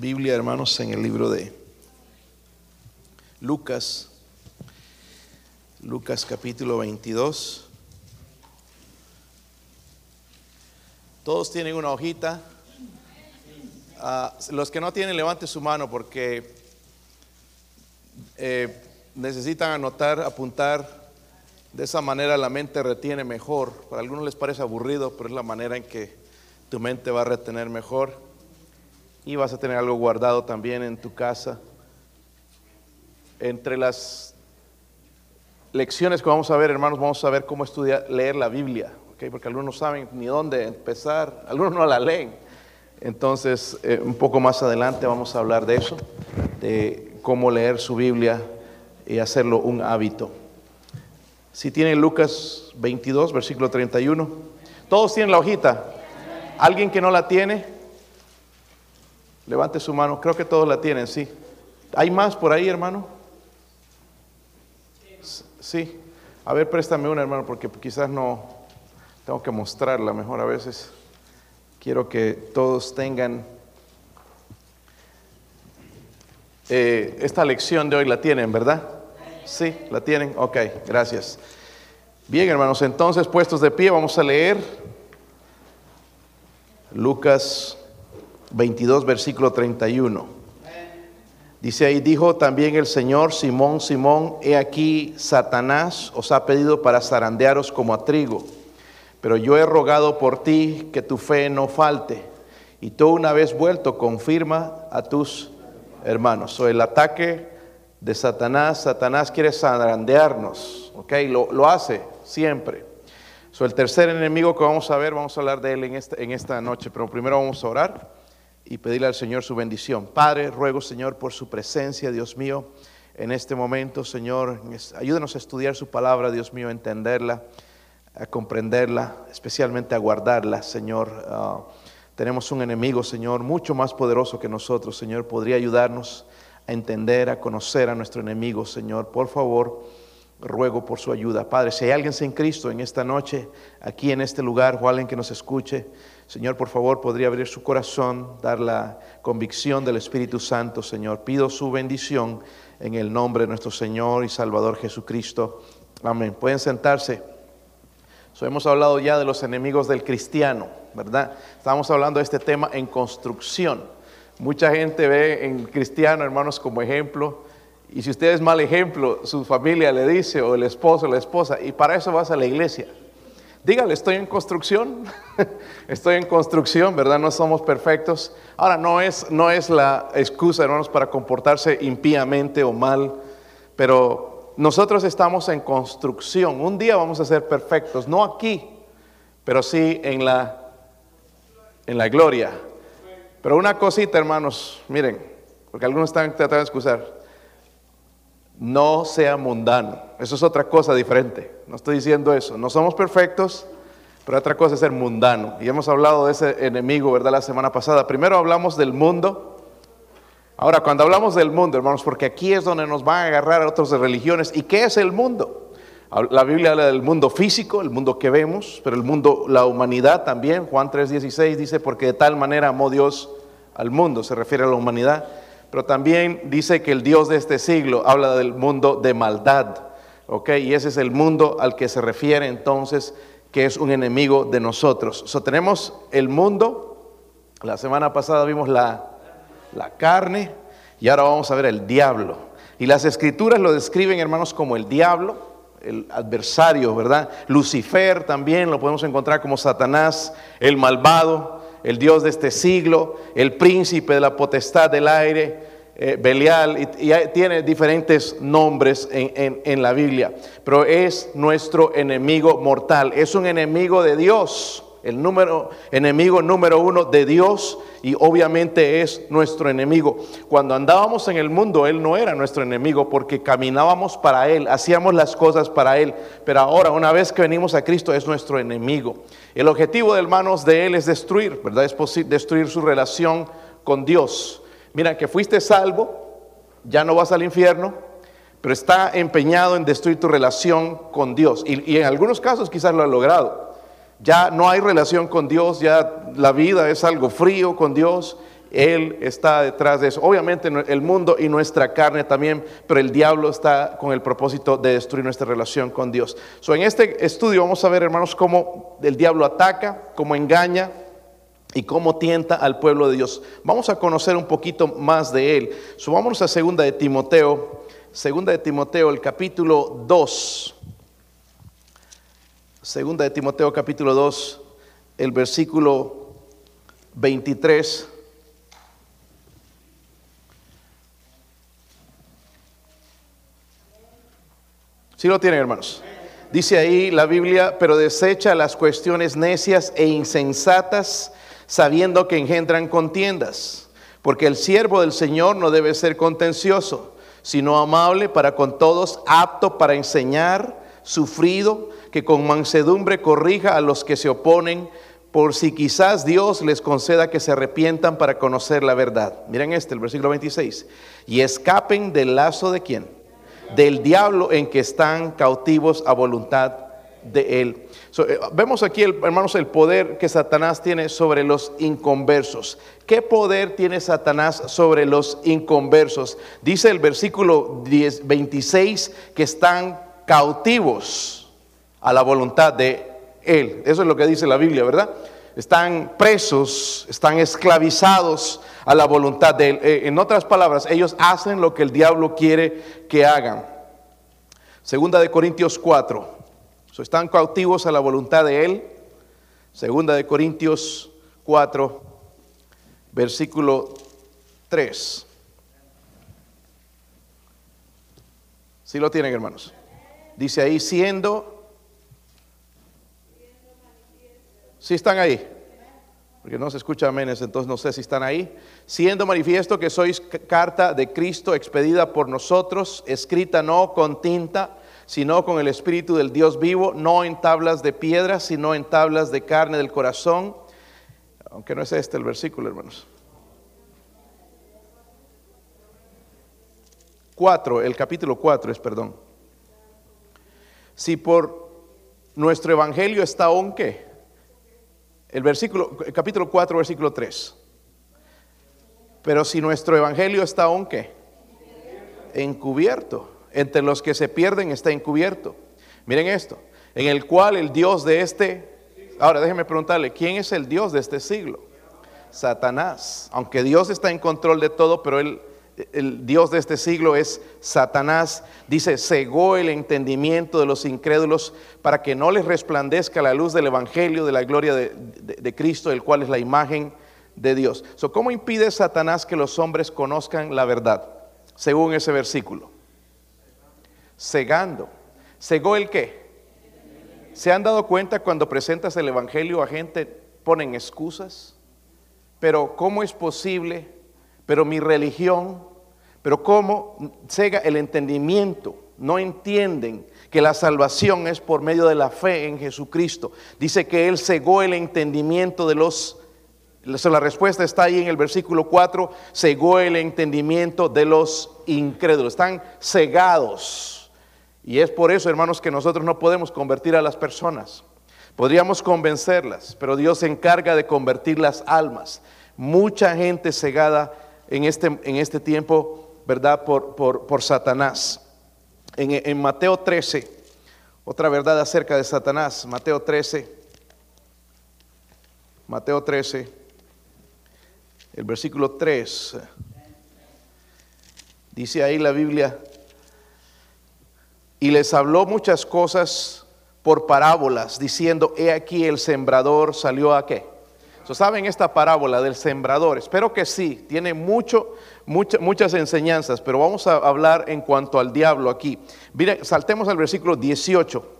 Biblia, hermanos, en el libro de Lucas, Lucas capítulo 22. Todos tienen una hojita. Ah, los que no tienen, levante su mano porque eh, necesitan anotar, apuntar. De esa manera la mente retiene mejor. Para algunos les parece aburrido, pero es la manera en que tu mente va a retener mejor. Y vas a tener algo guardado también en tu casa. Entre las lecciones que vamos a ver, hermanos, vamos a ver cómo estudiar, leer la Biblia, porque algunos no saben ni dónde empezar, algunos no la leen. Entonces, eh, un poco más adelante vamos a hablar de eso, de cómo leer su Biblia y hacerlo un hábito. Si tienen Lucas 22, versículo 31. Todos tienen la hojita. ¿Alguien que no la tiene? Levante su mano. Creo que todos la tienen, sí. ¿Hay más por ahí, hermano? Sí. A ver, préstame una, hermano, porque quizás no tengo que mostrarla mejor a veces. Quiero que todos tengan eh, esta lección de hoy la tienen, ¿verdad? Sí, la tienen. Ok, gracias. Bien, hermanos, entonces puestos de pie, vamos a leer Lucas 22, versículo 31. Dice ahí, dijo también el Señor, Simón, Simón, he aquí, Satanás os ha pedido para zarandearos como a trigo, pero yo he rogado por ti que tu fe no falte, y tú una vez vuelto confirma a tus hermanos. O el ataque de Satanás, Satanás quiere zarandearnos, ¿ok? Lo, lo hace siempre. So, el tercer enemigo que vamos a ver, vamos a hablar de él en esta, en esta noche, pero primero vamos a orar y pedirle al Señor su bendición. Padre, ruego Señor por su presencia, Dios mío, en este momento, Señor, ayúdenos a estudiar su palabra, Dios mío, a entenderla, a comprenderla, especialmente a guardarla, Señor. Uh, tenemos un enemigo, Señor, mucho más poderoso que nosotros, Señor, podría ayudarnos a entender, a conocer a nuestro enemigo, Señor. Por favor, ruego por su ayuda. Padre, si hay alguien sin Cristo en esta noche, aquí en este lugar, o alguien que nos escuche, Señor, por favor, podría abrir su corazón, dar la convicción del Espíritu Santo, Señor. Pido su bendición en el nombre de nuestro Señor y Salvador Jesucristo. Amén. Pueden sentarse. So, hemos hablado ya de los enemigos del cristiano, ¿verdad? Estamos hablando de este tema en construcción. Mucha gente ve en cristiano, hermanos, como ejemplo. Y si usted es mal ejemplo, su familia le dice, o el esposo la esposa, y para eso vas a la iglesia. Dígale, estoy en construcción, estoy en construcción, ¿verdad? No somos perfectos. Ahora, no es, no es la excusa, hermanos, para comportarse impíamente o mal, pero nosotros estamos en construcción. Un día vamos a ser perfectos, no aquí, pero sí en la, en la gloria. Pero una cosita, hermanos, miren, porque algunos están tratando de excusar no sea mundano. Eso es otra cosa diferente. No estoy diciendo eso. No somos perfectos, pero otra cosa es ser mundano. Y hemos hablado de ese enemigo, ¿verdad? La semana pasada. Primero hablamos del mundo. Ahora, cuando hablamos del mundo, hermanos, porque aquí es donde nos van a agarrar a otras religiones. ¿Y qué es el mundo? La Biblia habla del mundo físico, el mundo que vemos, pero el mundo, la humanidad también. Juan 3:16 dice, porque de tal manera amó Dios al mundo, se refiere a la humanidad pero también dice que el Dios de este siglo habla del mundo de maldad, ¿ok? Y ese es el mundo al que se refiere entonces, que es un enemigo de nosotros. So, tenemos el mundo, la semana pasada vimos la, la carne, y ahora vamos a ver el diablo. Y las escrituras lo describen, hermanos, como el diablo, el adversario, ¿verdad? Lucifer también lo podemos encontrar como Satanás, el malvado el Dios de este siglo, el príncipe de la potestad del aire, eh, Belial, y, tiene diferentes nombres en, en la Biblia, pero es nuestro enemigo mortal, es un enemigo de Dios el número, enemigo número uno de Dios y obviamente es nuestro enemigo. Cuando andábamos en el mundo, Él no era nuestro enemigo porque caminábamos para Él, hacíamos las cosas para Él, pero ahora una vez que venimos a Cristo es nuestro enemigo. El objetivo de hermanos de Él es destruir, ¿verdad? Es destruir su relación con Dios. Mira, que fuiste salvo, ya no vas al infierno, pero está empeñado en destruir tu relación con Dios. Y, y en algunos casos quizás lo ha logrado ya no hay relación con Dios, ya la vida es algo frío con Dios Él está detrás de eso. Obviamente el mundo y nuestra carne también, pero el diablo está con el propósito de destruir nuestra relación con Dios. So, en este estudio vamos a ver, hermanos, cómo el diablo ataca, cómo engaña y cómo tienta al pueblo de Dios. Vamos a conocer un poquito más de él. So, vámonos a segunda de Timoteo, segunda de Timoteo, el capítulo 2. Segunda de Timoteo capítulo 2, el versículo 23. ¿Sí lo tienen, hermanos? Dice ahí la Biblia, pero desecha las cuestiones necias e insensatas, sabiendo que engendran contiendas, porque el siervo del Señor no debe ser contencioso, sino amable para con todos, apto para enseñar, sufrido, que con mansedumbre corrija a los que se oponen, por si quizás Dios les conceda que se arrepientan para conocer la verdad. Miren este, el versículo 26. Y escapen del lazo de quién? del diablo en que están cautivos a voluntad de él. Eh, vemos aquí, hermanos, el poder que Satanás tiene sobre los inconversos. ¿Qué poder tiene Satanás sobre los inconversos? Dice el versículo 10, 26 que están cautivos a la voluntad de él. Eso es lo que dice la Biblia, ¿verdad? Están presos, están esclavizados a la voluntad de Él. Eh, en otras palabras, ellos hacen lo que el diablo quiere que hagan. Segunda de Corintios 4. están cautivos a la voluntad de Él. Segunda de Corintios 4, versículo 3. Si lo tienen, hermanos. Dice ahí, siendo... Si están ahí porque no se escucha aménes, entonces no sé si están ahí. Siendo manifiesto que sois carta de Cristo expedida por nosotros, escrita no con tinta, sino con el Espíritu del Dios vivo, no en tablas de piedra, sino en tablas de carne del corazón. Aunque no es este el versículo, hermanos. 4, el capítulo 4 es, perdón. Si por nuestro evangelio está aún qué? El versículo, capítulo 4, versículo 3. Pero si nuestro evangelio está aún qué? Encubierto. Entre los que se pierden está encubierto. Miren esto. En el cual el Dios de este... Ahora déjenme preguntarle, ¿quién es el Dios de este siglo? Satanás. Aunque Dios está en control de todo, pero él el Dios de este siglo es Satanás, dice, cegó el entendimiento de los incrédulos para que no les resplandezca la luz del Evangelio, de la gloria de, Cristo, el cual es la imagen de Dios. ¿Cómo impide Satanás que los hombres conozcan la verdad? Según ese versículo. Cegando. ¿Cegó el qué? ¿Se han dado cuenta cuando presentas el Evangelio a gente ponen excusas? Pero ¿cómo es posible? Pero mi religión, pero cómo cega el entendimiento, no entienden que la salvación es por medio de la fe en Jesucristo. Dice que Él cegó el entendimiento de los... La respuesta está ahí en el versículo 4, cegó el entendimiento de los incrédulos. Están cegados. Y es por eso, hermanos, que nosotros no podemos convertir a las personas. Podríamos convencerlas, pero Dios se encarga de convertir las almas. Mucha gente cegada en este, en este tiempo ¿verdad? Por, por, Satanás. En, en, Mateo 13, otra verdad acerca de Satanás, Mateo 13, Mateo 13, el versículo 3, dice ahí la Biblia, y les habló muchas cosas por parábolas, diciendo, he aquí el sembrador salió a qué. ¿Saben esta parábola del sembrador? Espero que sí, tiene mucho, muchas enseñanzas, pero vamos a hablar en cuanto al diablo aquí. Mire, saltemos al versículo 18.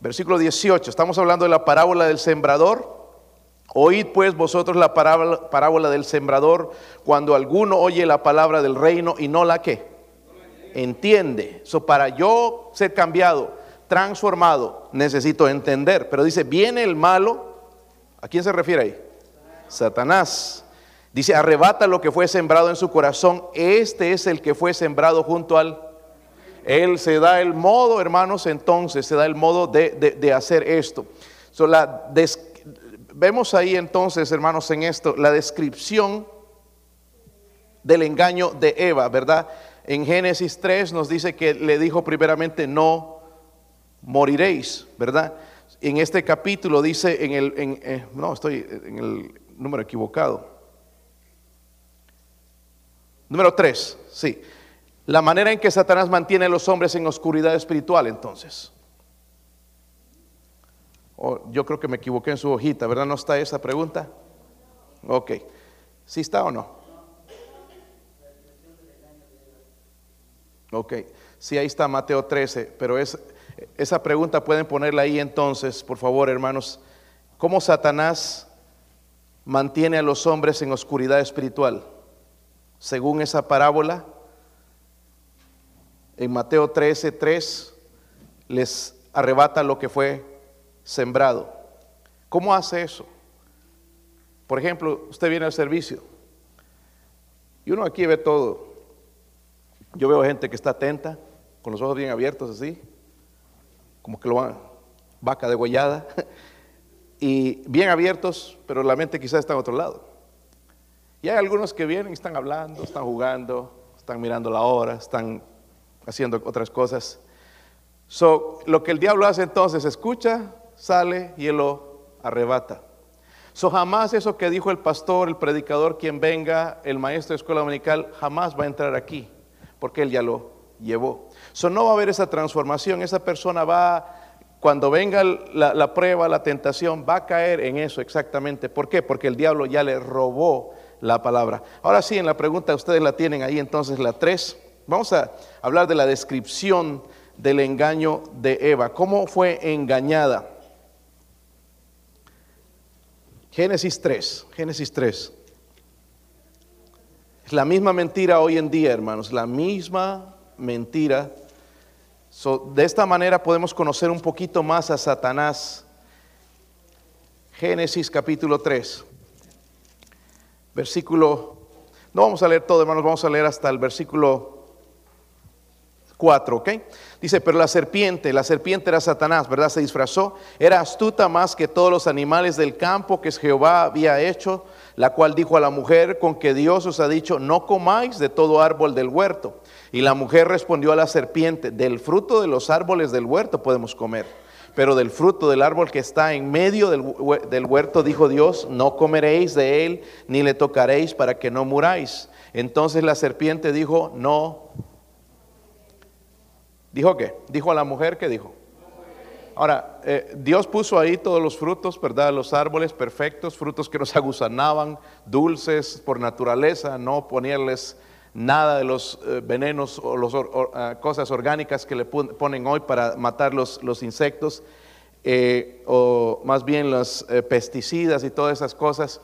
Versículo 18, estamos hablando de la parábola del sembrador. Oíd pues vosotros la parábola, del sembrador cuando alguno oye la palabra del reino y no la que entiende. So, para yo ser cambiado, transformado, necesito entender. Pero dice, viene el malo. ¿A quién se refiere ahí? Satanás. Dice, arrebata lo que fue sembrado en su corazón. Este es el que fue sembrado junto al... Él se da el modo, hermanos, entonces se da el modo de, hacer esto. vemos ahí entonces, hermanos, en esto, la descripción del engaño de Eva, ¿verdad? En Génesis 3 nos dice que le dijo primeramente, no moriréis, ¿verdad? En este capítulo dice en el, eh, no, estoy en el número equivocado. Número 3, sí. La manera en que Satanás mantiene a los hombres en oscuridad espiritual, entonces. Oh, yo creo que me equivoqué en su hojita, ¿verdad? ¿No está esa pregunta? Ok. ¿Sí está o no? Ok. Sí, ahí está Mateo 13, pero es, esa pregunta pueden ponerla ahí entonces, por favor, hermanos. ¿Cómo Satanás mantiene a los hombres en oscuridad espiritual? Según esa parábola, en Mateo 13, 3, les arrebata lo que fue sembrado. ¿Cómo hace eso? Por ejemplo, usted viene al servicio y uno aquí ve todo. Yo veo gente que está atenta, con los ojos bien abiertos así, como que lo van, vaca degollada, y bien abiertos, pero la mente quizás está en otro lado. Y hay algunos que vienen están hablando, están jugando, están mirando la hora, están haciendo otras cosas. So, lo que el diablo hace entonces, escucha, sale y él lo arrebata. So, jamás eso que dijo el pastor, el predicador, quien venga, el maestro de escuela dominical, jamás va a entrar aquí, porque él ya lo llevó. So, no va a haber esa transformación, esa persona va, cuando venga la, la prueba, la tentación, va a caer en eso exactamente. ¿Por qué? Porque el diablo ya le robó la palabra. Ahora sí, en la pregunta ustedes la tienen ahí, entonces la 3. Vamos a hablar de la descripción del engaño de Eva. ¿Cómo fue engañada? Génesis 3, Génesis 3. Es la misma mentira hoy en día, hermanos, la misma mentira. de esta manera podemos conocer un poquito más a Satanás. Génesis capítulo 3, versículo, no vamos a leer todo, hermanos, vamos a leer hasta el versículo 4, ¿ok? Dice, pero la serpiente, la serpiente era Satanás, ¿verdad? Se disfrazó, era astuta más que todos los animales del campo que Jehová había hecho, la cual dijo a la mujer, con que Dios os ha dicho, no comáis de todo árbol del huerto. Y la mujer respondió a la serpiente, del fruto de los árboles del huerto podemos comer, pero del fruto del árbol que está en medio del, huerto, dijo Dios, no comeréis de él, ni le tocaréis para que no muráis. Entonces la serpiente dijo, no ¿Dijo qué? Dijo a la mujer que dijo. Ahora, eh, Dios puso ahí todos los frutos, ¿verdad? Los árboles perfectos, frutos que nos aguzanaban, dulces por naturaleza, no ponerles nada de los eh, venenos o las ah, cosas orgánicas que le ponen hoy para matar los, insectos, eh, o más bien los pesticidas y todas esas cosas.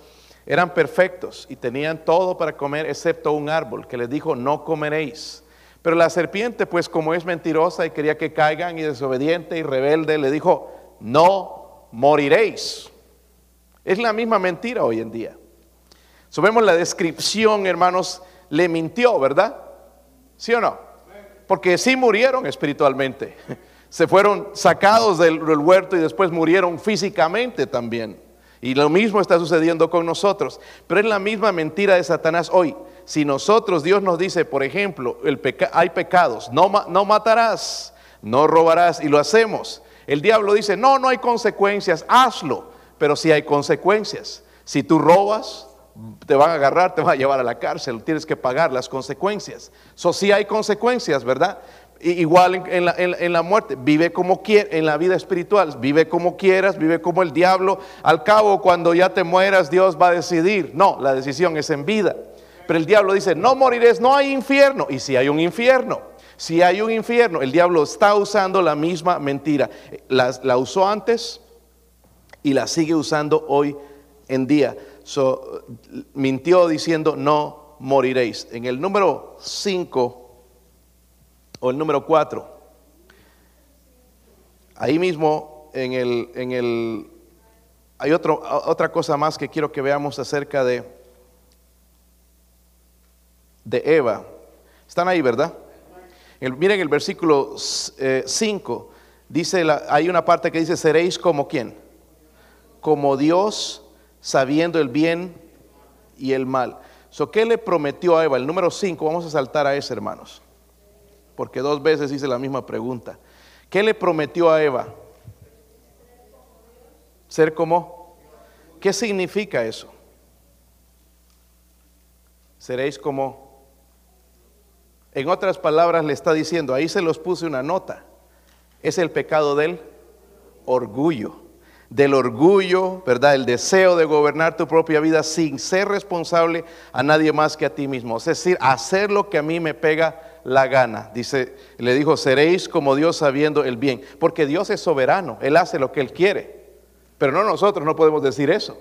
Eran perfectos y tenían todo para comer excepto un árbol que les dijo, no comeréis. Pero la serpiente, pues como es mentirosa y quería que caigan y desobediente y rebelde, le dijo, no moriréis. Es la misma mentira hoy en día. So, vemos la descripción, hermanos, le mintió, ¿verdad? ¿Sí o no? Porque sí murieron espiritualmente. Se fueron sacados del, huerto y después murieron físicamente también. Y lo mismo está sucediendo con nosotros. Pero es la misma mentira de Satanás hoy si nosotros, Dios nos dice, por ejemplo, el hay pecados, no, no matarás, no robarás, y lo hacemos. El diablo dice, no, no hay consecuencias, hazlo, pero si hay consecuencias. Si tú robas, te van a agarrar, te van a llevar a la cárcel, tienes que pagar las consecuencias. Eso sí hay consecuencias, ¿verdad? Igual en, la, en, la, muerte, vive como quieras, en la vida espiritual, vive como quieras, vive como el diablo. Al cabo, cuando ya te mueras, Dios va a decidir. No, la decisión es en vida. Pero el diablo dice, no moriréis, no hay infierno. Y si hay un infierno, si hay un infierno, el diablo está usando la misma mentira. La, usó antes y la sigue usando hoy en día. Mintió diciendo, no moriréis. En el número 5 o el número 4, ahí mismo en el, en el hay otro, otra cosa más que quiero que veamos acerca de de Eva. Están ahí, ¿verdad? miren el versículo 5, eh, dice, hay una parte que dice, seréis como quién? Como Dios sabiendo el bien y el mal. ¿Qué le prometió a Eva? El número 5, vamos a saltar a ese, hermanos. Porque dos veces hice la misma pregunta. ¿Qué le prometió a Eva? Ser como. ¿Qué significa eso? Seréis como. En otras palabras le está diciendo, ahí se los puse una nota. Es el pecado del orgullo del orgullo, ¿verdad? El deseo de gobernar tu propia vida sin ser responsable a nadie más que a ti mismo. Es decir, hacer lo que a mí me pega la gana. Dice, le dijo, seréis como Dios sabiendo el bien, porque Dios es soberano, Él hace lo que Él quiere. Pero no nosotros no podemos decir eso.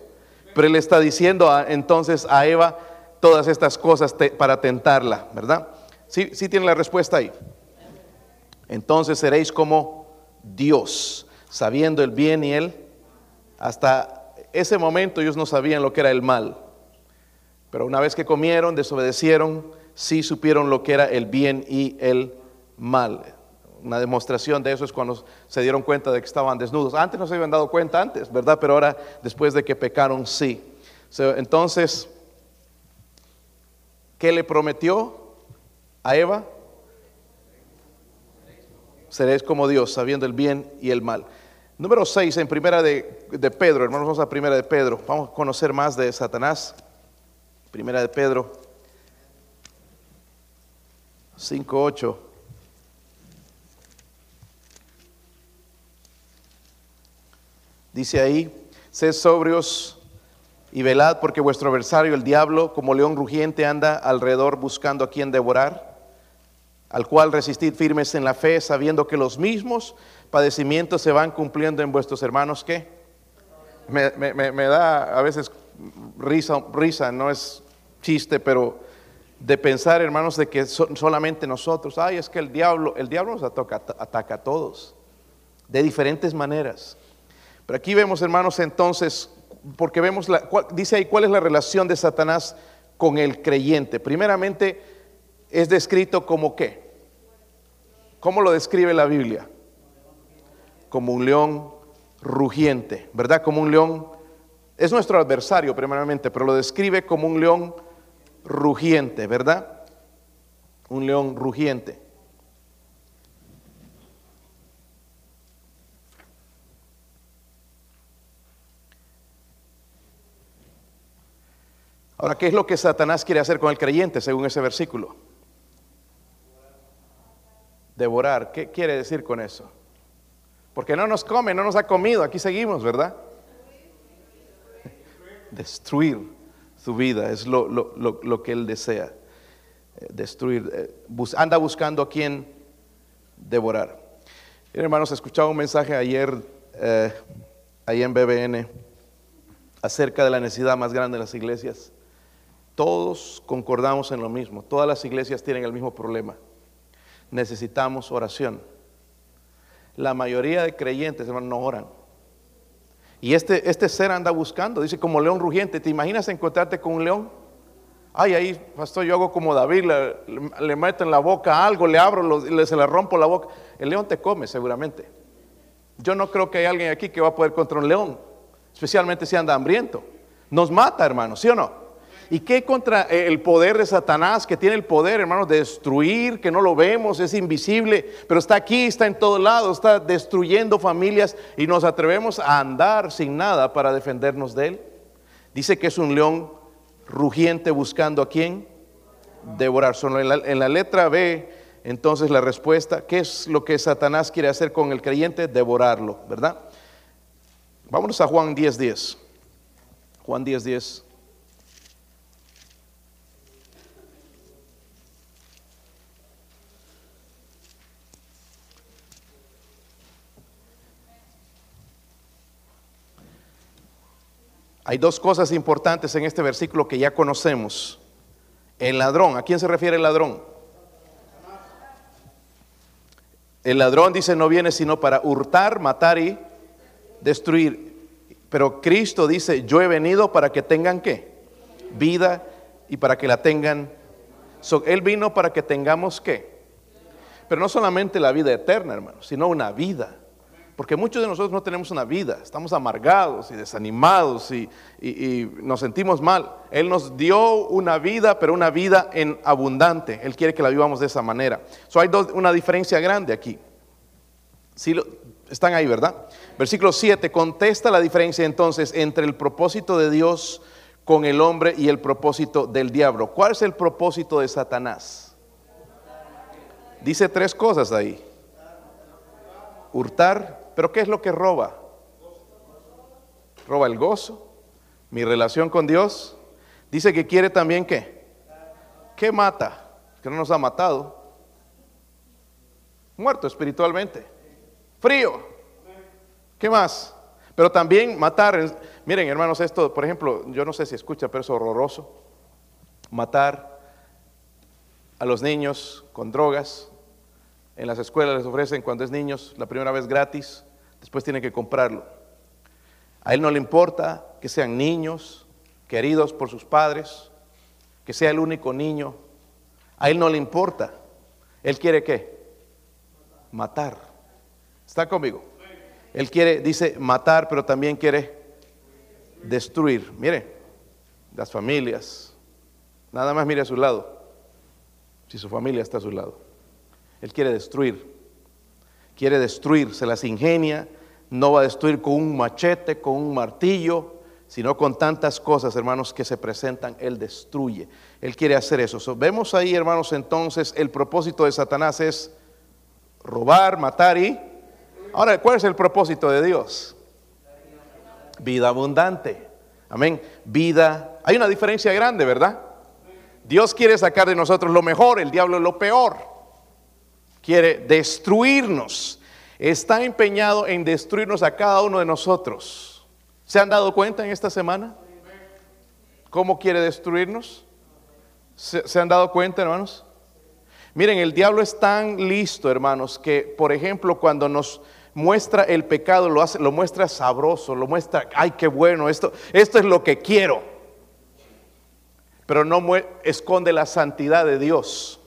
Pero Él está diciendo entonces a Eva todas estas cosas para tentarla, ¿verdad? Sí, sí tiene la respuesta ahí. Entonces seréis como Dios, sabiendo el bien y el hasta ese momento ellos no sabían lo que era el mal. Pero una vez que comieron, desobedecieron, sí supieron lo que era el bien y el mal. Una demostración de eso es cuando se dieron cuenta de que estaban desnudos. Antes no se habían dado cuenta antes, ¿verdad? Pero ahora, después de que pecaron, sí. entonces, ¿qué le prometió a Eva? Seréis como Dios, sabiendo el bien y el mal. Número 6, en primera de, Pedro, hermanos, vamos a primera de Pedro. Vamos a conocer más de Satanás. Primera de Pedro 5, 8. Dice ahí, sed sobrios y velad porque vuestro adversario, el diablo, como león rugiente, anda alrededor buscando a quien devorar, al cual resistid firmes en la fe, sabiendo que los mismos padecimientos se van cumpliendo en vuestros hermanos ¿qué? Me, da a veces risa, risa, no es chiste, pero de pensar, hermanos, de que solamente nosotros, ay, es que el diablo, el diablo nos ataca, ataca a todos, de diferentes maneras. Pero aquí vemos, hermanos, entonces, porque vemos, la, dice ahí cuál es la relación de Satanás con el creyente. Primeramente, es descrito como qué? ¿Cómo lo describe la Biblia? Como un león rugiente, ¿verdad? Como un león, es nuestro adversario primeramente, pero lo describe como un león rugiente, ¿verdad? Un león rugiente. Ahora, ¿qué es lo que Satanás quiere hacer con el creyente según ese versículo? Devorar. ¿Qué quiere decir con eso? Porque no nos come, no nos ha comido, aquí seguimos, ¿verdad? Destruir su vida es lo, que él desea. Eh, destruir. Eh, anda buscando a quien devorar. hermanos, escuchaba un mensaje ayer eh, ahí en BBN acerca de la necesidad más grande de las iglesias. Todos concordamos en lo mismo. Todas las iglesias tienen el mismo problema. Necesitamos oración la mayoría de creyentes, hermano, no oran. Y este, este ser anda buscando, dice como león rugiente. ¿Te imaginas encontrarte con un león? Ay, ahí, pastor, yo hago como David, le, meto en la boca algo, le abro, le, se le rompo la boca. El león te come, seguramente. Yo no creo que hay alguien aquí que va a poder contra un león, especialmente si anda hambriento. Nos mata, hermano, ¿sí o no? ¿Y qué contra eh, el poder de Satanás que tiene el poder, hermanos, de destruir, que no lo vemos, es invisible, pero está aquí, está en todos lados, está destruyendo familias y nos atrevemos a andar sin nada para defendernos de él? Dice que es un león rugiente buscando a quién? Devorar. Solo en la, letra B, entonces la respuesta, ¿qué es lo que Satanás quiere hacer con el creyente? Devorarlo, ¿verdad? Vámonos a Juan 10.10. 10. Juan 10.10. 10. Hay dos cosas importantes en este versículo que ya conocemos. El ladrón, ¿a quién se refiere el ladrón? El ladrón dice no viene sino para hurtar, matar y destruir. Pero Cristo dice, yo he venido para que tengan qué? Vida y para que la tengan. él vino para que tengamos qué? Pero no solamente la vida eterna, hermano, sino una vida Porque muchos de nosotros no tenemos una vida, estamos amargados y desanimados y, nos sentimos mal. Él nos dio una vida, pero una vida en abundante. Él quiere que la vivamos de esa manera. So, hay una diferencia grande aquí. Sí, están ahí, ¿verdad? Versículo 7 contesta la diferencia entonces entre el propósito de Dios con el hombre y el propósito del diablo. ¿Cuál es el propósito de Satanás? Dice tres cosas ahí. Hurtar, pero ¿qué es lo que roba? Roba el gozo, mi relación con Dios. Dice que quiere también qué? ¿Qué mata? Que no nos ha matado. Muerto espiritualmente. Frío. ¿Qué más? Pero también matar. Miren, hermanos, esto, por ejemplo, yo no sé si escucha, pero es horroroso. Matar a los niños con drogas, en las escuelas les ofrecen cuando es niños la primera vez gratis, después tienen que comprarlo. A él no le importa que sean niños, queridos por sus padres, que sea el único niño. A él no le importa. Él quiere qué? Matar. ¿Está conmigo? Él quiere, dice, matar, pero también quiere destruir. Mire, las familias. Nada más mire a su lado. Si su familia está a su lado. Él quiere destruir. Quiere destruir, se las ingenia. No va a destruir con un machete, con un martillo, sino con tantas cosas, hermanos, que se presentan. Él destruye. Él quiere hacer eso. vemos ahí, hermanos, entonces el propósito de Satanás es robar, matar y... Ahora, ¿cuál es el propósito de Dios? Vida abundante. Amén. Vida. Hay una diferencia grande, ¿verdad? Dios quiere sacar de nosotros lo mejor, el diablo lo peor quiere destruirnos. Está empeñado en destruirnos a cada uno de nosotros. ¿Se han dado cuenta en esta semana? ¿Cómo quiere destruirnos? ¿Se, han dado cuenta, hermanos? Miren, el diablo es tan listo, hermanos, que, por ejemplo, cuando nos muestra el pecado, lo, hace, lo muestra sabroso, lo muestra, ay, qué bueno, esto, esto es lo que quiero. Pero no esconde la santidad de Dios.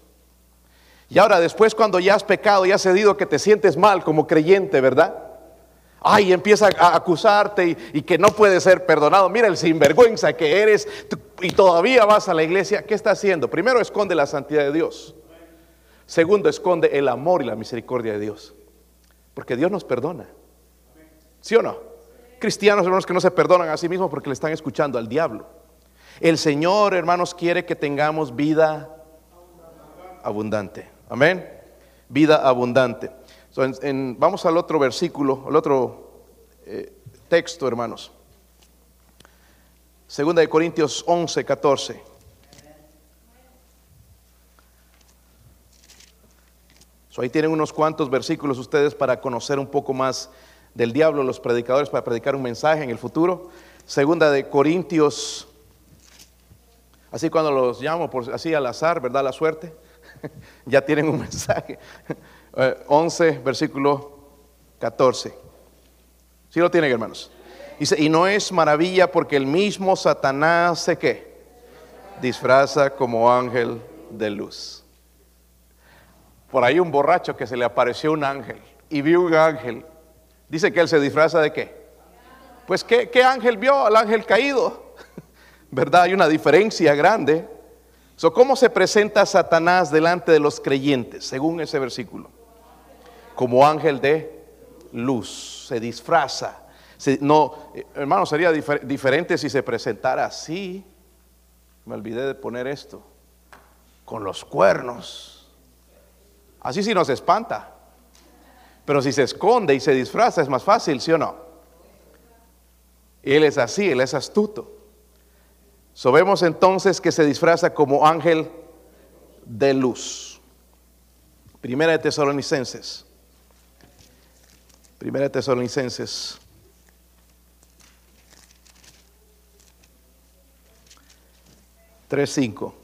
Y ahora después cuando ya has pecado y has cedido que te sientes mal como creyente, ¿verdad? Ay, empieza a acusarte y, que no puede ser perdonado. Mira el sinvergüenza que eres y todavía vas a la iglesia. ¿Qué está haciendo? Primero esconde la santidad de Dios. Segundo, esconde el amor y la misericordia de Dios. Porque Dios nos perdona. ¿Sí o no? Cristianos, hermanos, que no se perdonan a sí mismos porque le están escuchando al diablo. El Señor, hermanos, quiere que tengamos vida abundante. Amén. Vida abundante. vamos al otro versículo, al otro eh, texto, hermanos. Segunda de Corintios 11, 14. ahí tienen unos cuantos versículos ustedes para conocer un poco más del diablo, los predicadores para predicar un mensaje en el futuro. Segunda de Corintios, así cuando los llamo por así al azar, ¿verdad? La suerte. ya tienen un mensaje. 11, eh, versículo 14. ¿Sí lo tienen, hermanos? Dice, y no es maravilla porque el mismo Satanás se qué? Disfraza como ángel de luz. Por ahí un borracho que se le apareció un ángel y vio un ángel. Dice que él se disfraza de qué? Pues ¿qué, qué ángel vio? Al ángel caído. ¿Verdad? Hay una diferencia grande. ¿Cómo se presenta Satanás delante de los creyentes, según ese versículo? Como ángel de luz, se disfraza. no, eh, hermano, sería diferente si se presentara así. Me olvidé de poner esto. Con los cuernos. Así sí nos espanta. Pero si se esconde y se disfraza es más fácil, ¿sí o no? Él es así, él es astuto. Sabemos entonces que se disfraza como ángel de luz. Primera de Tesalonicenses. Primera de Tesalonicenses. Tres cinco.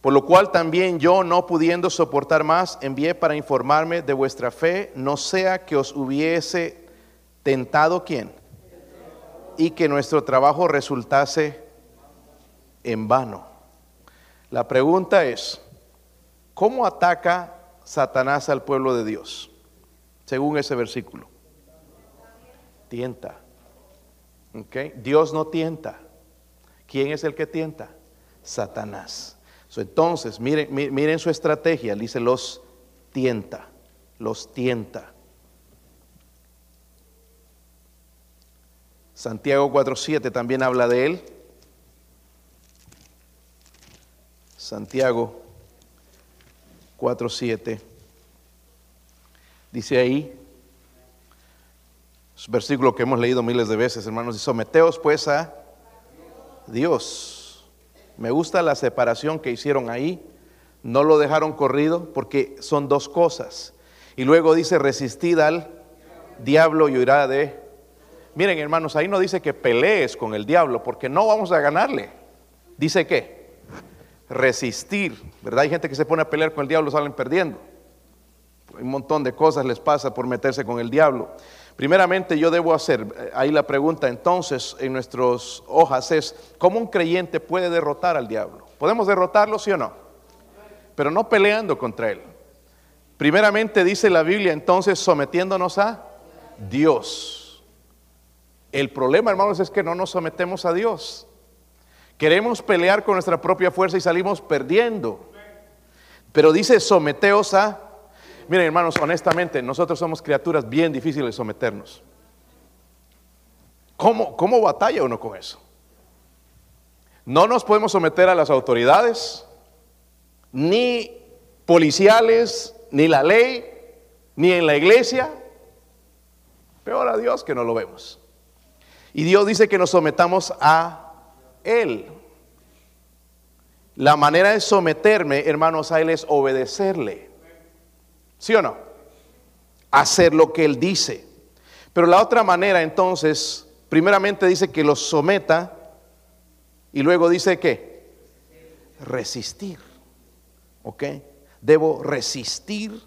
Por lo cual también yo, no pudiendo soportar más, envié para informarme de vuestra fe, no sea que os hubiese tentado quién y que nuestro trabajo resultase en vano. La pregunta es, ¿cómo ataca Satanás al pueblo de Dios? según ese versículo? Tienta. Dios no tienta. ¿Quién es el que tienta? Satanás. entonces, miren, miren su estrategia. Dice, los tienta. Los tienta. Santiago 4.7 también habla de él. Santiago 4.7 dice ahí, versículo que hemos leído miles de veces, hermanos, y someteos pues a Dios. Me gusta la separación que hicieron ahí, no lo dejaron corrido porque son dos cosas. Y luego dice, resistid al diablo y huirá de... Miren hermanos, ahí no dice que pelees con el diablo porque no vamos a ganarle. Dice que resistir, ¿verdad? Hay gente que se pone a pelear con el diablo, salen perdiendo. Un montón de cosas les pasa por meterse con el diablo. Primeramente yo debo hacer, eh, ahí la pregunta entonces en nuestras hojas es, ¿cómo un creyente puede derrotar al diablo? ¿Podemos derrotarlo, sí o no? Pero no peleando contra él. Primeramente dice la Biblia entonces sometiéndonos a Dios. El problema, hermanos, es que no nos sometemos a Dios. Queremos pelear con nuestra propia fuerza y salimos perdiendo. Pero dice, someteos a... Miren hermanos, honestamente, nosotros somos criaturas bien difíciles de someternos. ¿Cómo, ¿Cómo batalla uno con eso? No nos podemos someter a las autoridades, ni policiales, ni la ley, ni en la iglesia. Peor a Dios que no lo vemos. Y Dios dice que nos sometamos a él. La manera de someterme, hermanos, a Él es obedecerle. ¿Sí o no? Hacer lo que Él dice. Pero la otra manera, entonces, primeramente dice que los someta y luego dice que resistir. ¿Ok? Debo resistir,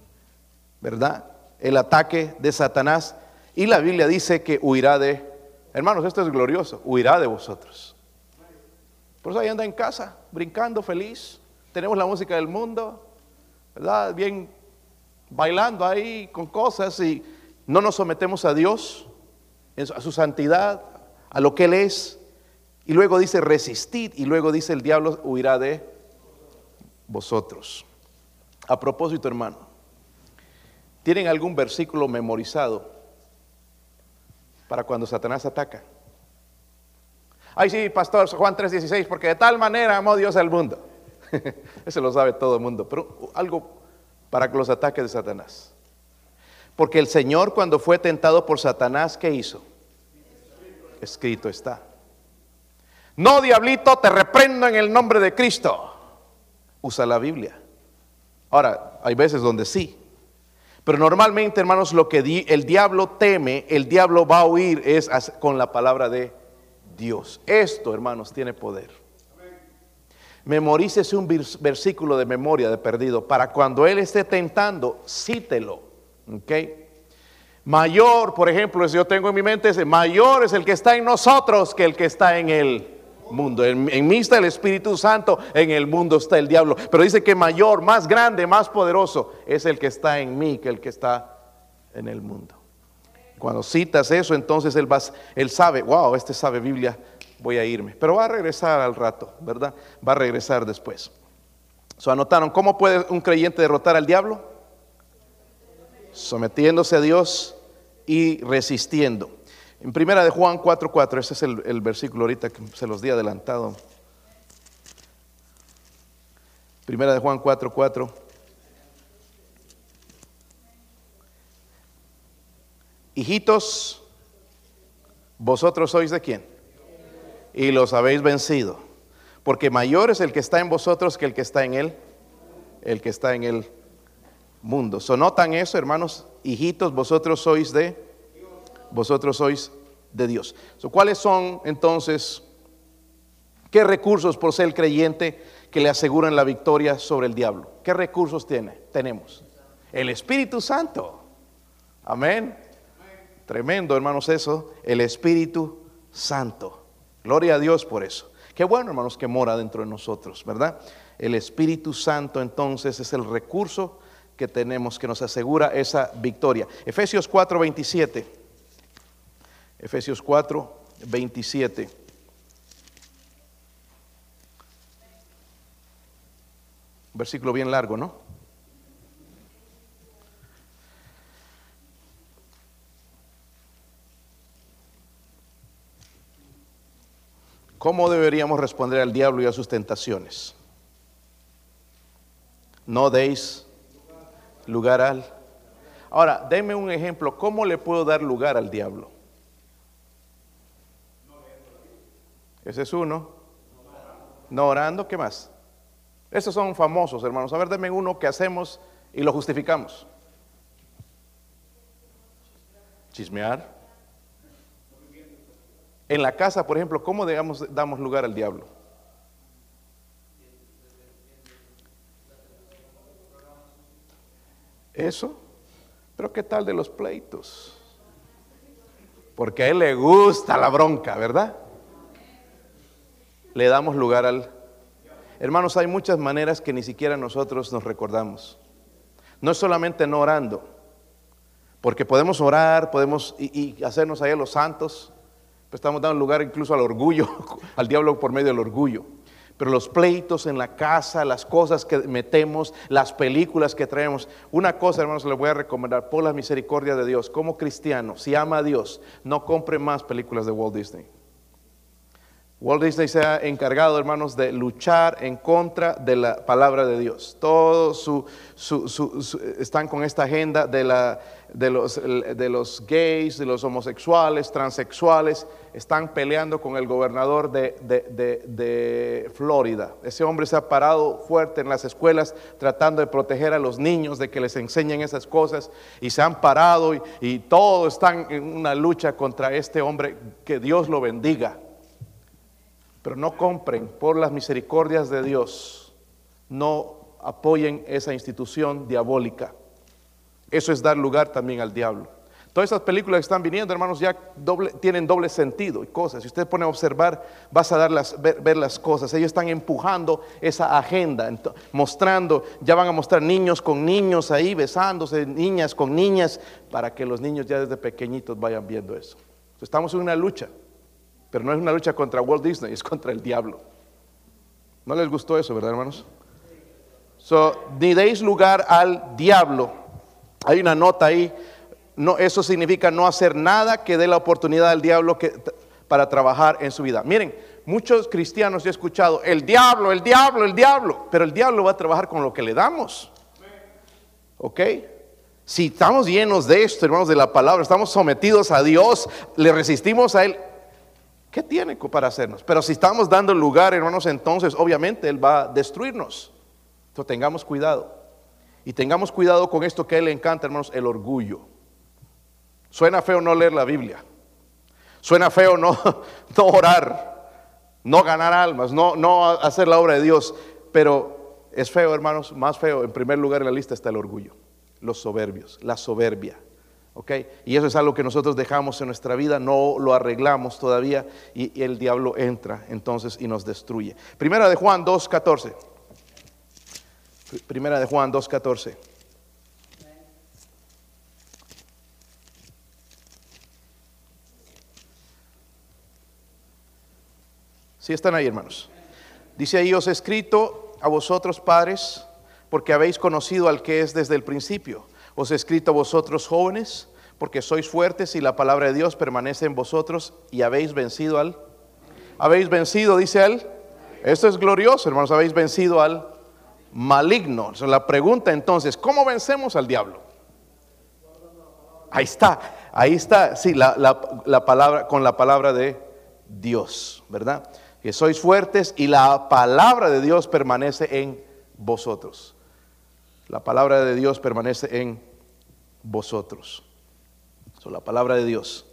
¿verdad? El ataque de Satanás. Y la Biblia dice que huirá de, hermanos, esto es glorioso, huirá de vosotros. Por eso ahí anda en casa, brincando, feliz. Tenemos la música del mundo, ¿verdad? Bien bailando ahí con cosas y no nos sometemos a Dios, a su santidad, a lo que Él es. Y luego dice resistid y luego dice el diablo huirá de vosotros. A propósito, hermano, ¿tienen algún versículo memorizado para cuando Satanás ataca? Ay, sí, pastor, Juan 3:16, porque de tal manera amó Dios al mundo. Eso lo sabe todo el mundo, pero algo para los ataques de Satanás. Porque el Señor cuando fue tentado por Satanás, ¿qué hizo? Escrito está. No, diablito, te reprendo en el nombre de Cristo. Usa la Biblia. Ahora, hay veces donde sí. Pero normalmente, hermanos, lo que el diablo teme, el diablo va a huir es con la palabra de Dios. Esto, hermanos, tiene poder. Memorícese un versículo de memoria de perdido para cuando Él esté tentando, cítelo. Mayor, por ejemplo, yo tengo en mi mente ese, mayor es el que está en nosotros que el que está en el mundo. En, mí está el Espíritu Santo, en el mundo está el diablo. Pero dice que mayor, más grande, más poderoso es el que está en mí que el que está en el mundo. Cuando citas eso, entonces él, va, él sabe, wow, este sabe Biblia, voy a irme. Pero va a regresar al rato, ¿verdad? Va a regresar después. So, anotaron, ¿cómo puede un creyente derrotar al diablo? Sometiéndose a Dios y resistiendo. En primera de Juan 4:4, ese es el, el versículo ahorita que se los di adelantado. Primera de Juan 4:4. hijitos, vosotros sois de quién? Y los habéis vencido. Porque mayor es el que está en vosotros que el que está en él, el que está en el mundo. ¿So notan eso, hermanos? Hijitos, vosotros sois de, vosotros sois de Dios. ¿Cuáles son entonces, qué recursos por ser creyente que le aseguran la victoria sobre el diablo? ¿Qué recursos tiene? Tenemos el Espíritu Santo. Amén. Tremendo, hermanos, eso, el Espíritu Santo. Gloria a Dios por eso. Qué bueno, hermanos, que mora dentro de nosotros, ¿verdad? El Espíritu Santo entonces es el recurso que tenemos que nos asegura esa victoria. Efesios 4, 27. Efesios 4, 27. versículo bien largo, ¿no? ¿Cómo deberíamos responder al diablo y a sus tentaciones? No deis lugar al... Ahora, denme un ejemplo. ¿Cómo le puedo dar lugar al diablo? Ese es uno. No orando, ¿qué más? Esos son famosos, hermanos. A ver, denme uno que hacemos y lo justificamos. Chismear. En la casa, por ejemplo, ¿cómo damos lugar al diablo? Eso. Pero ¿qué tal de los pleitos? Porque a él le gusta la bronca, ¿verdad? Le damos lugar al... Hermanos, hay muchas maneras que ni siquiera nosotros nos recordamos. No es solamente no orando, porque podemos orar, podemos y, hacernos ahí a los santos, pues estamos dando lugar incluso al orgullo, al diablo por medio del orgullo. Pero los pleitos en la casa, las cosas que metemos, las películas que traemos. Una cosa, hermanos, le voy a recomendar, por la misericordia de Dios, como cristiano, si ama a Dios, no compre más películas de Walt Disney. Walt Disney se ha encargado, hermanos, de luchar en contra de la palabra de Dios. Todos su, están con esta agenda de, los, gays, de los homosexuales, transexuales. Están peleando con el gobernador de, de, Florida. Ese hombre se ha parado fuerte en las escuelas tratando de proteger a los niños, de que les enseñen esas cosas. Y se han parado y, y todos están en una lucha contra este hombre. Que Dios lo bendiga pero no compren por las misericordias de Dios, no apoyen esa institución diabólica. Eso es dar lugar también al diablo. Todas esas películas que están viniendo, hermanos, ya tienen doble sentido y cosas. Si usted pone a observar, vas a ver, ver, las cosas. Ellos están empujando esa agenda, mostrando, ya van a mostrar niños con niños ahí, besándose, niñas con niñas, para que los niños ya desde pequeñitos vayan viendo eso. Estamos en una lucha. Pero no es una lucha contra Walt Disney, es contra el diablo. ¿No les gustó eso, verdad, hermanos? So, ni deis lugar al diablo. Hay una nota ahí. No, eso significa no hacer nada que dé la oportunidad al diablo que, para trabajar en su vida. Miren, muchos cristianos he escuchado, el diablo, el diablo, el diablo, pero el diablo va a trabajar con lo que le damos. ¿Ok? Si estamos llenos de esto, hermanos, de la palabra, estamos sometidos a Dios, le resistimos a Él, ¿Qué tiene para hacernos? Pero si estamos dando lugar, hermanos, entonces obviamente Él va a destruirnos. Entonces tengamos cuidado. Y tengamos cuidado con esto que a Él le encanta, hermanos, el orgullo. Suena feo no leer la Biblia. Suena feo no, no orar, no ganar almas, no, no hacer la obra de Dios. Pero es feo, hermanos, más feo. En primer lugar en la lista está el orgullo, los soberbios, la soberbia. Y eso es algo que nosotros dejamos en nuestra vida, no lo arreglamos todavía y, el diablo entra entonces y nos destruye. Primera de Juan 2.14. Primera de Juan 2.14. Si están ahí, hermanos. Dice ahí, os he escrito a vosotros, padres, porque habéis conocido al que es desde el principio. Os he escrito a vosotros jóvenes, porque sois fuertes y la palabra de Dios permanece en vosotros y habéis vencido al... Habéis vencido, dice él. Esto es glorioso, hermanos, habéis vencido al maligno. La pregunta entonces, ¿cómo vencemos al diablo? Ahí está, ahí está, sí, la, la palabra, con la palabra de Dios, ¿verdad? Que sois fuertes y la palabra de Dios permanece en vosotros. La palabra de Dios permanece en vosotros. Son la palabra de Dios.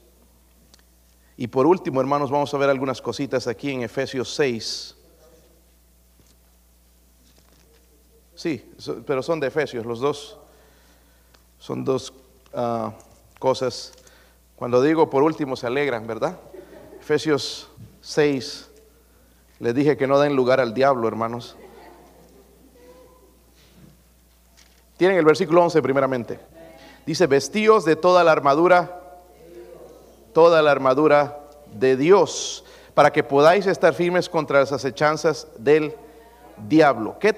Y por último, hermanos, vamos a ver algunas cositas aquí en Efesios 6. Sí, pero son de Efesios, los dos. Son dos ah, cosas. Cuando digo por último se alegran, ¿verdad? Efesios 6. Les dije que no den lugar al diablo, hermanos. Tienen el versículo 11 primeramente. Dice, vestíos de toda la armadura, toda la armadura de Dios, para que podáis estar firmes contra las acechanzas del diablo. ¿Qué,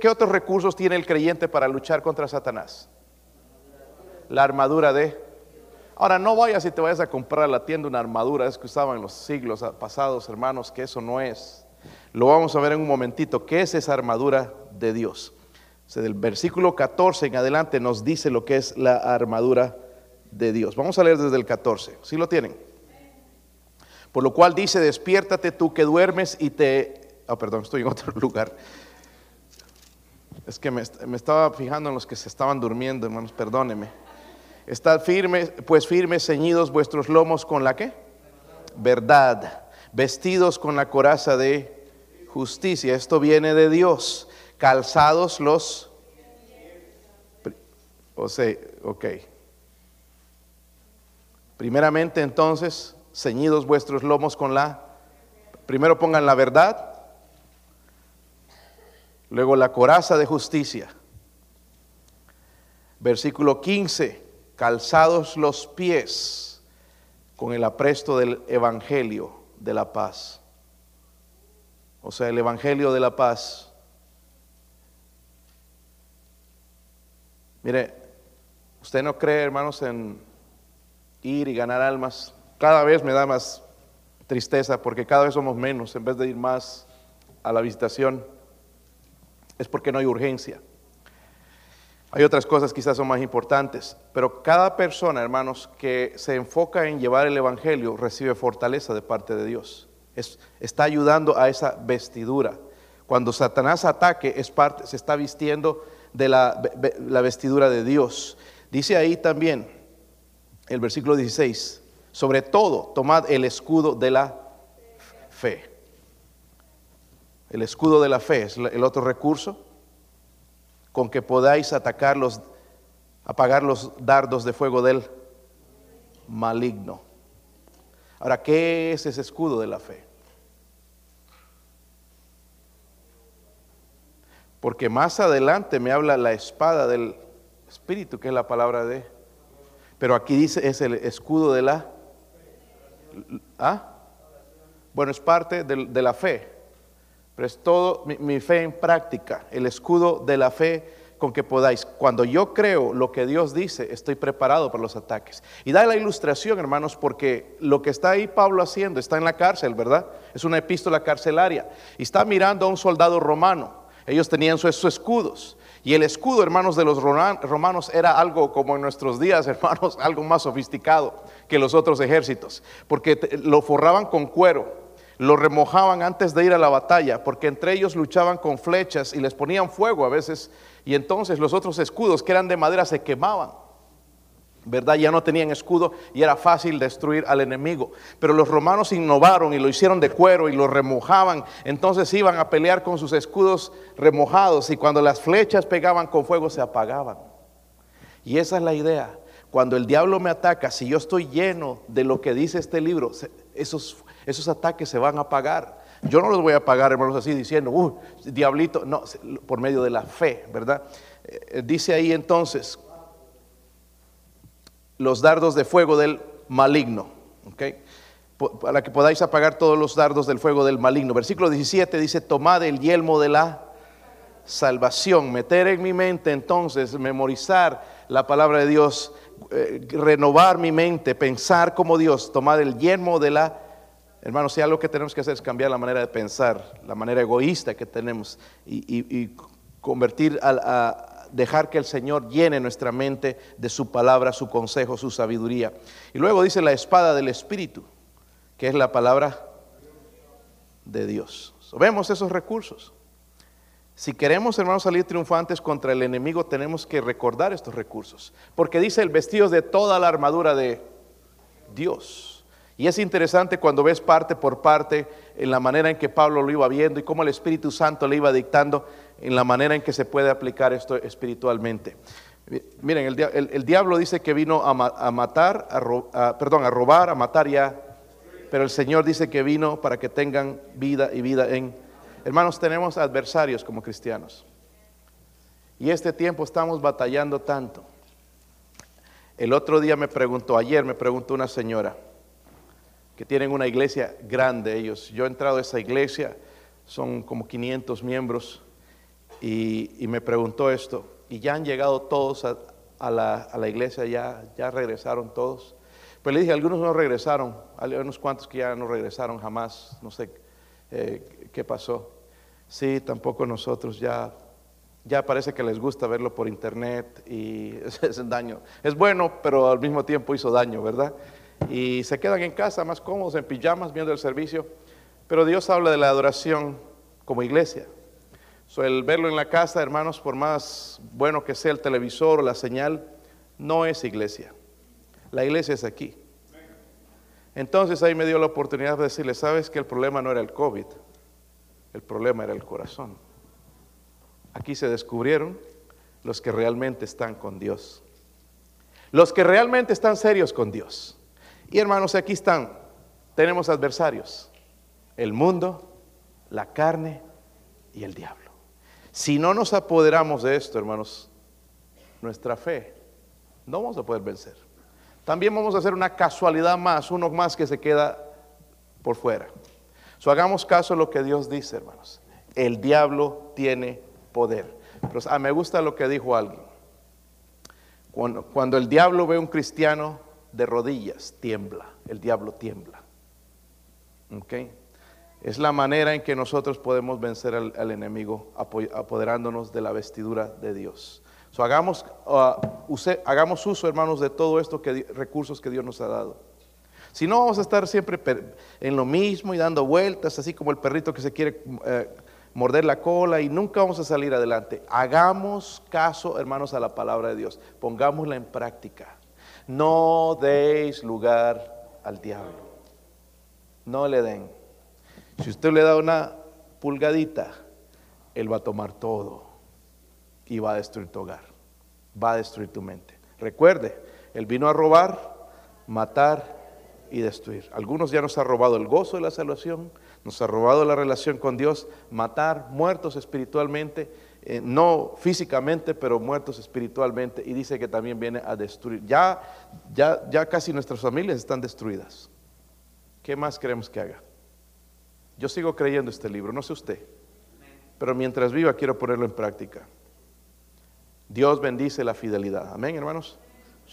qué otros recursos tiene el creyente para luchar contra Satanás? La armadura de... Ahora, no vayas y te vayas a comprar a la tienda una armadura, es que usaban en los siglos pasados, hermanos, que eso no es. Lo vamos a ver en un momentito. ¿Qué es esa armadura de Dios? Del versículo 14 en adelante nos dice lo que es la armadura de Dios. Vamos a leer desde el 14. ¿Sí lo tienen? Por lo cual dice, despiértate tú que duermes y te... Ah, perdón, estoy en otro lugar. Es que me, me, estaba fijando en los que se estaban durmiendo, hermanos, perdóneme. Estad firmes, pues firmes, ceñidos vuestros lomos con la qué? Verdad. Vestidos con la coraza de justicia. Esto viene de Dios calzados los... O sea, ok. Primeramente entonces, ceñidos vuestros lomos con la... Primero pongan la verdad, luego la coraza de justicia. Versículo 15, calzados los pies con el apresto del Evangelio de la paz. O sea, el Evangelio de la paz Mire, usted no cree, hermanos, en ir y ganar almas. Cada vez me da más tristeza porque cada vez somos menos en vez de ir más a la visitación. Es porque no hay urgencia. Hay otras cosas quizás son más importantes, pero cada persona, hermanos, que se enfoca en llevar el Evangelio recibe fortaleza de parte de Dios. está ayudando a esa vestidura. Cuando Satanás ataque, es parte, se está vistiendo de la, vestidura de Dios. Dice ahí también el versículo 16, sobre todo tomad el escudo de la fe. El escudo de la fe es el otro recurso con que podáis atacar los, apagar los dardos de fuego del maligno. Ahora, ¿qué es ese escudo de la fe? Porque más adelante me habla la espada del Espíritu, que es la palabra de... Pero aquí dice, es el escudo de la... ¿Ah? Bueno, es parte de, la fe, pero es todo mi, fe en práctica, el escudo de la fe con que podáis. Cuando yo creo lo que Dios dice, estoy preparado para los ataques. Y da la ilustración, hermanos, porque lo que está ahí Pablo haciendo está en la cárcel, ¿verdad? Es una epístola carcelaria. Y está mirando a un soldado romano. Ellos tenían sus escudos. Y el escudo, hermanos, de los romanos era algo como en nuestros días, hermanos, algo más sofisticado que los otros ejércitos, porque lo forraban con cuero, lo remojaban antes de ir a la batalla, porque entre ellos luchaban con flechas y les ponían fuego a veces, y entonces los otros escudos que eran de madera se quemaban. ¿Verdad? Ya no tenían escudo y era fácil destruir al enemigo. Pero los romanos innovaron y lo hicieron de cuero y lo remojaban. Entonces iban a pelear con sus escudos remojados y cuando las flechas pegaban con fuego se apagaban. Y esa es la idea. Cuando el diablo me ataca, si yo estoy lleno de lo que dice este libro, esos, esos ataques se van a apagar. Yo no los voy a apagar, hermanos, así diciendo, uh, diablito, no, por medio de la fe, ¿verdad? Eh, dice ahí entonces, los dardos de fuego del maligno. Para que podáis apagar todos los dardos del fuego del maligno. Versículo 17 dice, tomad el yelmo de la salvación. Meter en mi mente entonces, memorizar la palabra de Dios, eh, renovar mi mente, pensar como Dios, tomar el yelmo de la... Hermanos, si algo que tenemos que hacer es cambiar la manera de pensar, la manera egoísta que tenemos y, convertir a, dejar que el Señor llene nuestra mente de su palabra, su consejo, su sabiduría. Y luego dice la espada del Espíritu, que es la palabra de Dios. vemos esos recursos. Si queremos, hermanos, salir triunfantes contra el enemigo, tenemos que recordar estos recursos. Porque dice el vestido de toda la armadura de Dios. Y es interesante cuando ves parte por parte en la manera en que Pablo lo iba viendo y cómo el Espíritu Santo le iba dictando en la manera en que se puede aplicar esto espiritualmente. Miren, el, diablo dice que vino a, matar, a, perdón, a robar, a matar ya, pero el Señor dice que vino para que tengan vida y vida en... Hermanos, tenemos adversarios como cristianos. Y este tiempo estamos batallando tanto. El otro día me preguntó, ayer me preguntó una señora, que tienen una iglesia grande ellos. Yo he entrado a esa iglesia, son como 500 miembros, y, me preguntó esto, y ya han llegado todos a, la, iglesia, ya, ya regresaron todos. Pues le dije, algunos no regresaron, hay unos cuantos que ya no regresaron jamás, no sé eh, qué pasó. Sí, tampoco nosotros ya, ya parece que les gusta verlo por internet y es daño. Es bueno, pero al mismo tiempo hizo daño, ¿verdad? Y se quedan en casa más cómodos, en pijamas, viendo el servicio. Pero Dios habla de la adoración como iglesia. El verlo en la casa, hermanos, por más bueno que sea el televisor o la señal, no es iglesia. La iglesia es aquí. Entonces ahí me dio la oportunidad de decirle, sabes que el problema no era el COVID, el problema era el corazón. Aquí se descubrieron los que realmente están con Dios, los que realmente están serios con Dios. Y hermanos, aquí están, tenemos adversarios, el mundo, la carne y el diablo. Si no nos apoderamos de esto, hermanos, nuestra fe no vamos a poder vencer. También vamos a hacer una casualidad más, uno más que se queda por fuera. So, hagamos caso a lo que Dios dice, hermanos. El diablo tiene poder. Pero ah, me gusta lo que dijo alguien. Cuando, el diablo ve a un cristiano de rodillas, tiembla. El diablo tiembla. ¿Okay? Es la manera en que nosotros podemos vencer al, enemigo, apoderándonos de la vestidura de Dios. Hagamos, uh, hagamos uso, hermanos, de todo esto que recursos que Dios nos ha dado. Si no, vamos a estar siempre en lo mismo y dando vueltas, así como el perrito que se quiere eh, morder la cola y nunca vamos a salir adelante. Hagamos caso, hermanos, a la palabra de Dios. Pongámosla en práctica. No deis lugar al diablo. No le den. Si usted le da una pulgadita, Él va a tomar todo y va a destruir tu hogar, va a destruir tu mente. Recuerde, Él vino a robar, matar y destruir. Algunos ya nos ha robado el gozo de la salvación, nos ha robado la relación con Dios, matar, muertos espiritualmente, eh, no físicamente, pero muertos espiritualmente, y dice que también viene a destruir. Ya, ya, ya casi nuestras familias están destruidas. ¿Qué más queremos que haga? Yo sigo creyendo este libro, no sé usted, pero mientras viva quiero ponerlo en práctica. Dios bendice la fidelidad. Amén, hermanos.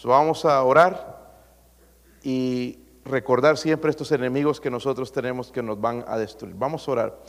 vamos a orar y recordar siempre estos enemigos que nosotros tenemos que nos van a destruir. Vamos a orar.